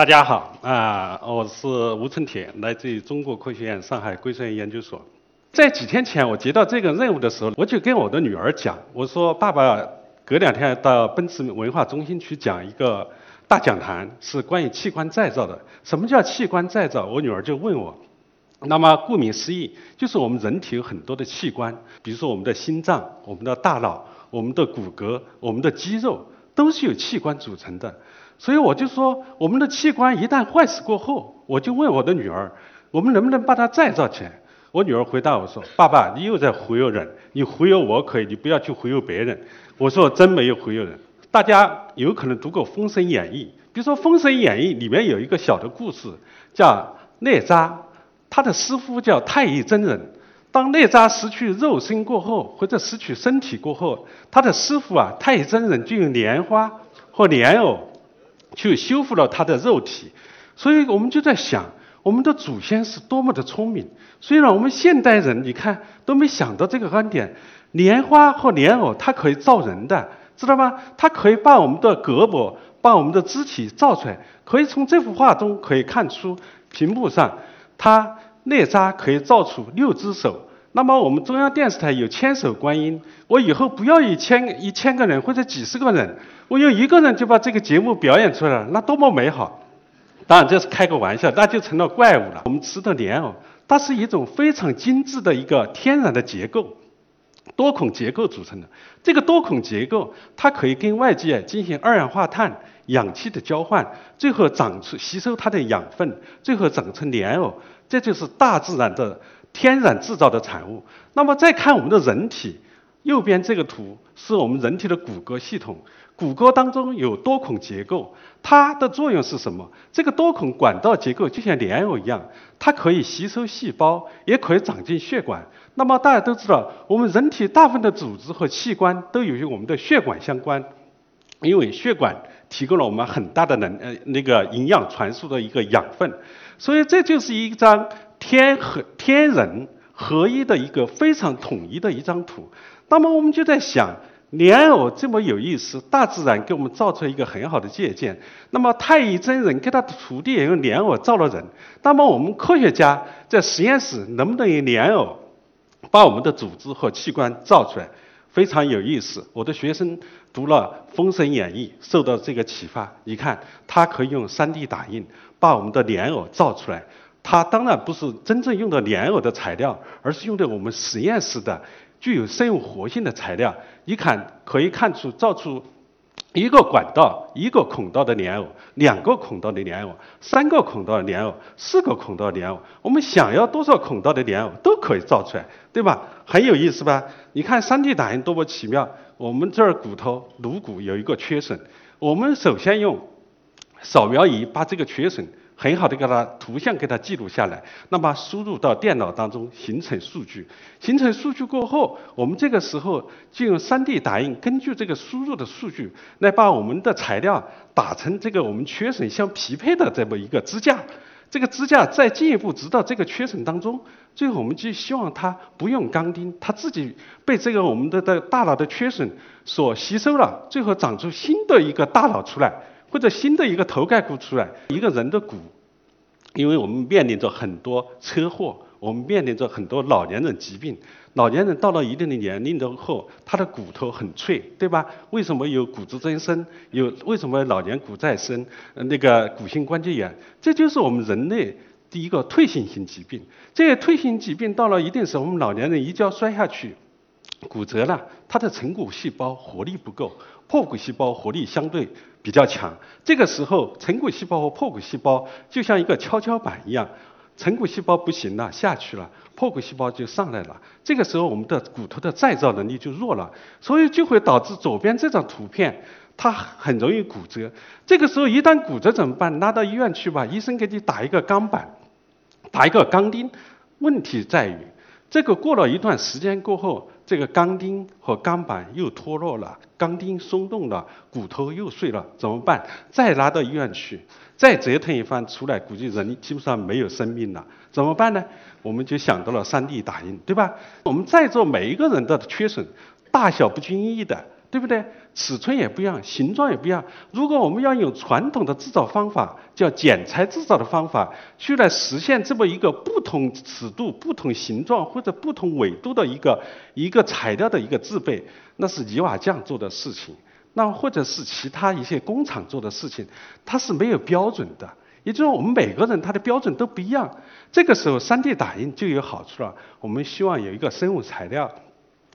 大家好，啊，我是吴成铁，来自于中国科学院上海硅酸盐研究所。在几天前，我接到这个任务的时候，我就跟我的女儿讲，我说爸爸隔两天到奔驰文化中心去讲一个大讲坛，是关于器官再造的。什么叫器官再造？我女儿就问我。那么顾名思义，就是我们人体有很多的器官，比如说我们的心脏、我们的大脑、我们的骨骼、我们的肌肉，都是由器官组成的。所以我就说，我们的器官一旦坏死过后，我就问我的女儿，我们能不能把它再造起来？我女儿回答我说：“爸爸，你又在忽悠人，你忽悠我可以，你不要去忽悠别人。”我说：“真没有忽悠人。”大家有可能读过《封神演义》，比如说《封神演义》里面有一个小的故事，叫哪吒，他的师傅叫太乙真人。当哪吒失去肉身过后，或者失去身体过后，他的师傅啊，太乙真人就用莲花和莲藕。去修复了他的肉体，所以我们就在想，我们的祖先是多么的聪明。虽然我们现代人，你看都没想到这个观点，莲花和莲藕它可以造人的，知道吗？它可以把我们的胳膊、把我们的肢体造出来。可以从这幅画中可以看出，屏幕上，他哪吒可以造出六只手。那么我们中央电视台有千手观音，我以后不要一千一千个人或者几十个人，我用一个人就把这个节目表演出来了，那多么美好！当然这是开个玩笑，那就成了怪物了。我们吃的莲藕，它是一种非常精致的一个天然的结构，多孔结构组成的。这个多孔结构，它可以跟外界进行二氧化碳、氧气的交换，最后长出吸收它的养分，最后长成莲藕。这就是大自然的。天然制造的产物。那么再看我们的人体，右边这个图是我们人体的骨骼系统。骨骼当中有多孔结构，它的作用是什么？这个多孔管道结构就像莲藕一样，它可以吸收细胞，也可以长进血管。那么大家都知道，我们人体大部分的组织和器官都有与我们的血管相关，因为血管提供了我们很大的能呃那个营养传输的一个养分，所以这就是一张。天和天人合一的一个非常统一的一张图，那么我们就在想，莲藕这么有意思，大自然给我们造出一个很好的借鉴。那么太乙真人给他的徒弟也用莲藕造了人，那么我们科学家在实验室能不能用莲藕把我们的组织和器官造出来？非常有意思。我的学生读了《封神演义》，受到这个启发，你看他可以用 3D 打印把我们的莲藕造出来。它当然不是真正用的莲藕的材料，而是用的我们实验室的具有生物活性的材料。一看可以看出造出一个管道、一个孔道的莲藕，两个孔道的莲藕，三个孔道的莲藕，四个孔道的莲藕。我们想要多少孔道的莲藕都可以造出来，对吧？很有意思吧？你看 3D 打印多么奇妙！我们这儿骨头颅骨有一个缺损，我们首先用扫描仪把这个缺损。很好的给它图像给它记录下来，那么输入到电脑当中形成数据，形成数据过后，我们这个时候就用 3D 打印，根据这个输入的数据来把我们的材料打成这个我们缺损相匹配的这么一个支架，这个支架再进一步直到这个缺损当中，最后我们就希望它不用钢钉，它自己被这个我们的的大脑的缺损所吸收了，最后长出新的一个大脑出来。或者新的一个头盖骨出来，一个人的骨，因为我们面临着很多车祸，我们面临着很多老年人疾病。老年人到了一定的年龄之后，他的骨头很脆，对吧？为什么有骨质增生？有为什么老年骨再生？那个骨性关节炎，这就是我们人类第一个退行性疾病。这些退行疾病到了一定时候，我们老年人一觉摔下去，骨折了，它的成骨细胞活力不够，破骨细胞活力相对。比较强，这个时候成骨细胞和破骨细胞就像一个跷跷板一样，成骨细胞不行了，下去了，破骨细胞就上来了。这个时候我们的骨头的再造能力就弱了，所以就会导致左边这张图片它很容易骨折。这个时候一旦骨折怎么办？拉到医院去吧，医生给你打一个钢板，打一个钢钉。问题在于，这个过了一段时间过后。这个钢钉和钢板又脱落了，钢钉松动了，骨头又碎了，怎么办？再拉到医院去，再折腾一番出来，估计人基本上没有生命了，怎么办呢？我们就想到了 3D 打印，对吧？我们在座每一个人的缺损，大小不均一的，对不对？尺寸也不一样，形状也不一样。如果我们要用传统的制造方法，叫剪裁制造的方法，去来实现这么一个不同尺度、不同形状或者不同纬度的一个一个材料的一个制备，那是泥瓦匠做的事情，那或者是其他一些工厂做的事情，它是没有标准的。也就是说，我们每个人他的标准都不一样。这个时候，3D 打印就有好处了。我们希望有一个生物材料，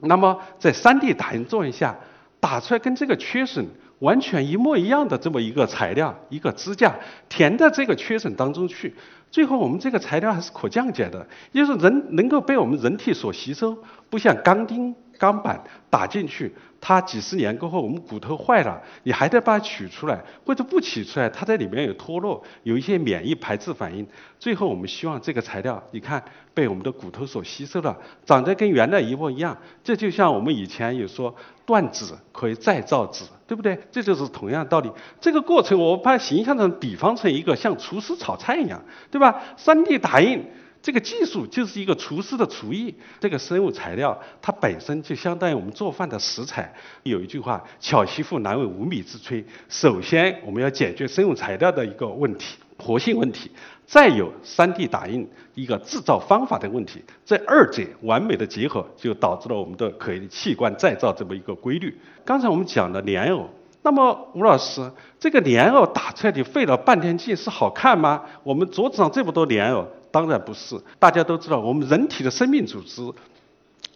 那么在 3D 打印作用下，打出来跟这个缺损完全一模一样的这么一个材料，一个支架填在这个缺损当中去，最后我们这个材料还是可降解的，也就是人能够被我们人体所吸收，不像钢钉、钢板打进去。它几十年过后，我们骨头坏了，你还得把它取出来，或者不取出来，它在里面有脱落，有一些免疫排斥反应。最后，我们希望这个材料，你看被我们的骨头所吸收了，长得跟原来一模一样。这就像我们以前有说断指可以再造指，对不对？这就是同样道理。这个过程，我把形象成比方成一个像厨师炒菜一样，对吧？3D 打印。这个技术就是一个厨师的厨艺，这个生物材料它本身就相当于我们做饭的食材。有一句话，巧媳妇难为无米之炊。首先，我们要解决生物材料的一个问题，活性问题；再有 3D 打印一个制造方法的问题。这二者完美的结合，就导致了我们的可以器官再造这么一个规律。刚才我们讲的莲藕，那么吴老师，这个莲藕打出来你费了半天劲是好看吗？我们桌子上这么多莲藕。当然不是，大家都知道，我们人体的生命组织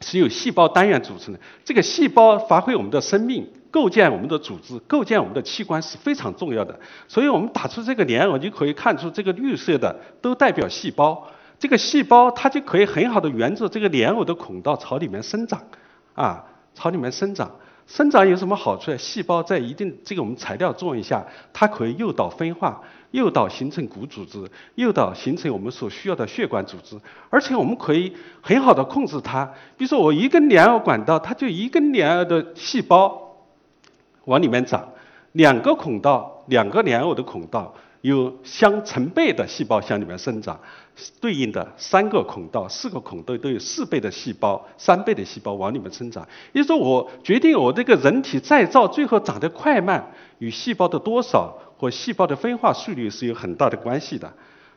是由细胞单元组成的。这个细胞发挥我们的生命，构建我们的组织，构建我们的器官是非常重要的。所以我们打出这个莲藕，就可以看出这个绿色的都代表细胞。这个细胞它就可以很好的沿着这个莲藕的孔道朝里面生长，啊，朝里面生长。生长有什么好处呢？细胞在一定这个我们材料作用下，它可以诱导分化。诱导形成骨组织，诱导形成我们所需要的血管组织，而且我们可以很好的控制它。比如说，我一根莲藕管道，它就一根莲藕的细胞往里面长，两个孔道，两个莲藕的孔道有相成倍的细胞向里面生长，对应的三个孔道、四个孔道都有四倍的细胞、三倍的细胞往里面生长。也就是说，我决定我这个人体再造最后长得快慢与细胞的多少。和细胞的分化速率是有很大的关系的。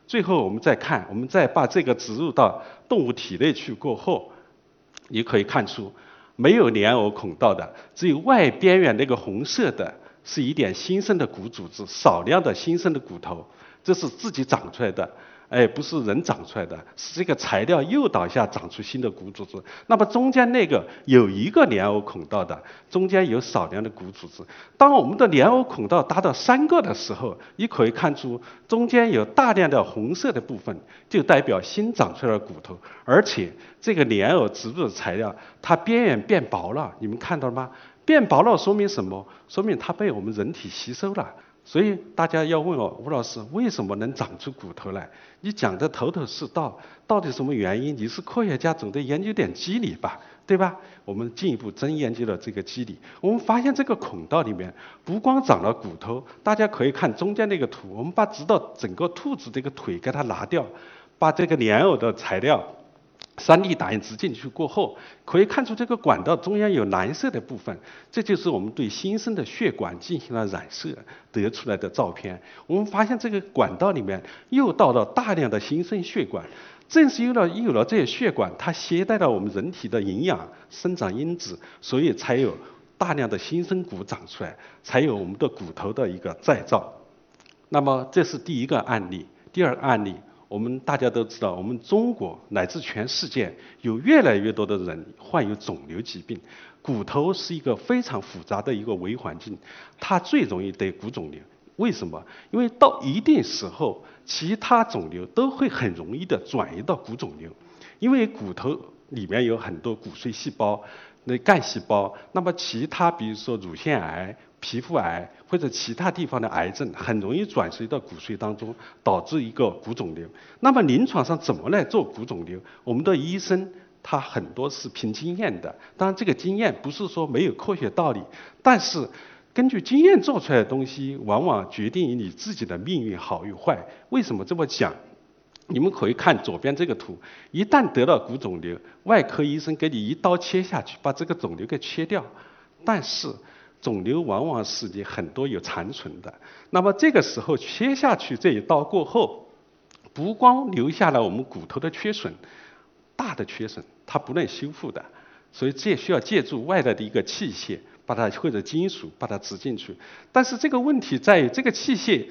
最后我们再看，我们再把这个植入到动物体内去过后，你可以看出，没有莲藕孔道的，只有外边缘那个红色的，是一点新生的骨组织，少量的新生的骨头，这是自己长出来的。哎，不是人长出来的，是这个材料诱导下长出新的骨组织。那么中间那个有一个莲藕孔道的，中间有少量的骨组织。当我们的莲藕孔道达到三个的时候，你可以看出中间有大量的红色的部分，就代表新长出来的骨头。而且这个莲藕植入的材料，它边缘变薄了，你们看到了吗？变薄了说明什么？说明它被我们人体吸收了。所以大家要问我吴老师为什么能长出骨头来？你讲的头头是道，到底什么原因？你是科学家，总得研究点机理吧，对吧？我们进一步真研究了这个机理，我们发现这个孔道里面不光长了骨头，大家可以看中间那个图，我们把直到整个兔子这个腿给它拿掉，把这个莲藕的材料。3D 打印植进去过后，可以看出这个管道中央有蓝色的部分，这就是我们对新生的血管进行了染色得出来的照片。我们发现这个管道里面又到了大量的新生血管，正是有了有了这些血管，它携带了我们人体的营养生长因子，所以才有大量的新生骨长出来，才有我们的骨头的一个再造。那么这是第一个案例，第二个案例。我们大家都知道，我们中国乃至全世界有越来越多的人患有肿瘤疾病。骨头是一个非常复杂的一个微环境，它最容易得骨肿瘤。为什么？因为到一定时候，其他肿瘤都会很容易的转移到骨肿瘤，因为骨头里面有很多骨髓细胞、那干细胞。那么其他，比如说乳腺癌。皮肤癌或者其他地方的癌症很容易转移到骨髓当中，导致一个骨肿瘤。那么临床上怎么来做骨肿瘤？我们的医生他很多是凭经验的，当然这个经验不是说没有科学道理，但是根据经验做出来的东西，往往决定于你自己的命运好与坏。为什么这么讲？你们可以看左边这个图，一旦得了骨肿瘤，外科医生给你一刀切下去，把这个肿瘤给切掉，但是。肿瘤往往是你很多有残存的。那么这个时候切下去这一刀过后，不光留下了我们骨头的缺损，大的缺损它不能修复的，所以这需要借助外来的一个器械把它或者金属把它植进去。但是这个问题在于这个器械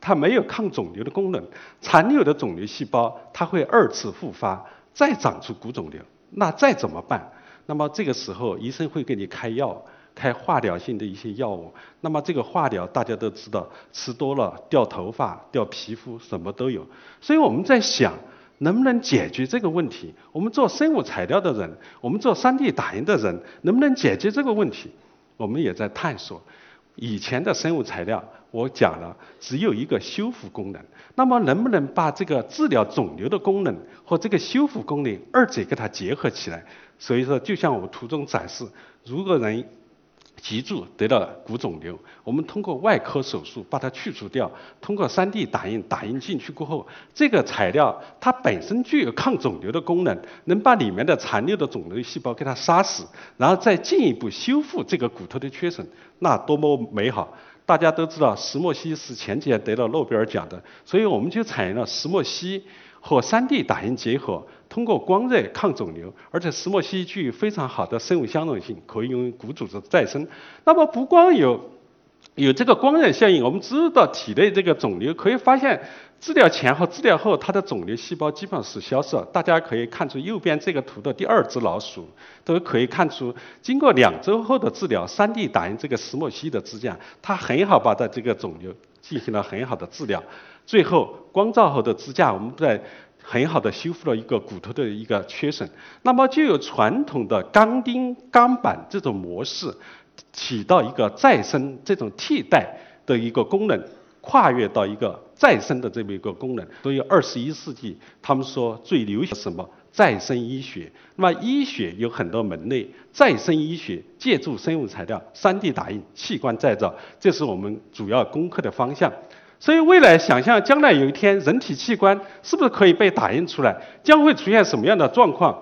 它没有抗肿瘤的功能，残留的肿瘤细胞它会二次复发，再长出骨肿瘤，那再怎么办？那么这个时候医生会给你开药。开化疗性的一些药物，那么这个化疗大家都知道，吃多了掉头发、掉皮肤，什么都有。所以我们在想，能不能解决这个问题？我们做生物材料的人，我们做 3D 打印的人，能不能解决这个问题？我们也在探索。以前的生物材料，我讲了，只有一个修复功能。那么能不能把这个治疗肿瘤的功能和这个修复功能二者给它结合起来？所以说，就像我图中展示，如果人脊柱得了骨肿瘤，我们通过外科手术把它去除掉，通过 3D 打印打印进去过后，这个材料它本身具有抗肿瘤的功能，能把里面的残留的肿瘤细胞给它杀死，然后再进一步修复这个骨头的缺损，那多么美好！大家都知道石墨烯是前几年得了诺贝尔奖的，所以我们就采用了石墨烯和 3D 打印结合。通过光热抗肿瘤，而且石墨烯具有非常好的生物相容性，可以用于骨组织再生。那么不光有有这个光热效应，我们知道体内这个肿瘤可以发现，治疗前和治疗后，它的肿瘤细胞基本上是消失了。大家可以看出右边这个图的第二只老鼠，都可以看出，经过两周后的治疗，3D 打印这个石墨烯的支架，它很好把它这个肿瘤进行了很好的治疗。最后光照后的支架，我们在。很好的修复了一个骨头的一个缺损，那么就有传统的钢钉、钢板这种模式，起到一个再生这种替代的一个功能，跨越到一个再生的这么一个功能。所以二十一世纪，他们说最流行什么再生医学？那么医学有很多门类，再生医学借助生物材料、3D 打印、器官再造，这是我们主要攻克的方向。所以未来想象将来有一天人体器官是不是可以被打印出来？将会出现什么样的状况？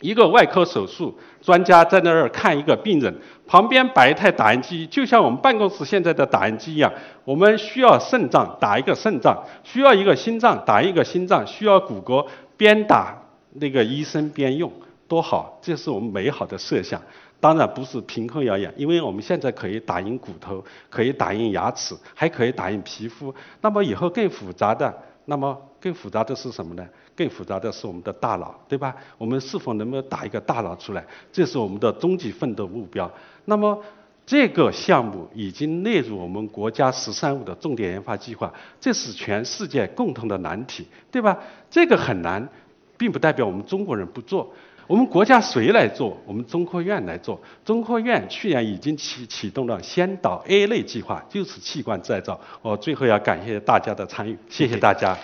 一个外科手术专家在那儿看一个病人，旁边摆一台打印机，就像我们办公室现在的打印机一样。我们需要肾脏打一个肾脏，需要一个心脏打一个心脏，需要骨骼边打那个医生边用，多好！这是我们美好的设想。当然不是凭空谣言，因为我们现在可以打印骨头，可以打印牙齿，还可以打印皮肤。那么以后更复杂的，那么更复杂的是什么呢？更复杂的是我们的大脑，对吧？我们是否能不能打一个大脑出来？这是我们的终极奋斗目标。那么这个项目已经列入我们国家“十三五”的重点研发计划，这是全世界共同的难题，对吧？这个很难，并不代表我们中国人不做。我们国家谁来做？我们中科院来做。中科院去年已经启启动了先导 A 类计划，就是器官再造。我最后要感谢大家的参与，谢谢大家。